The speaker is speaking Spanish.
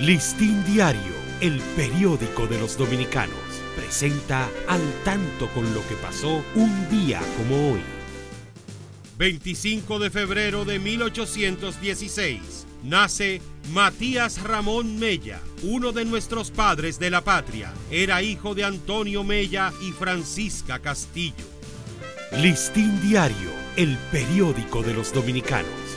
Listín Diario, el periódico de los dominicanos, presenta al tanto con lo que pasó un día como hoy. 25 de febrero de 1816. Nace Matías Ramón Mella, uno de nuestros padres de la patria. Era hijo de Antonio Mella y Francisca Castillo. Listín Diario, el periódico de los dominicanos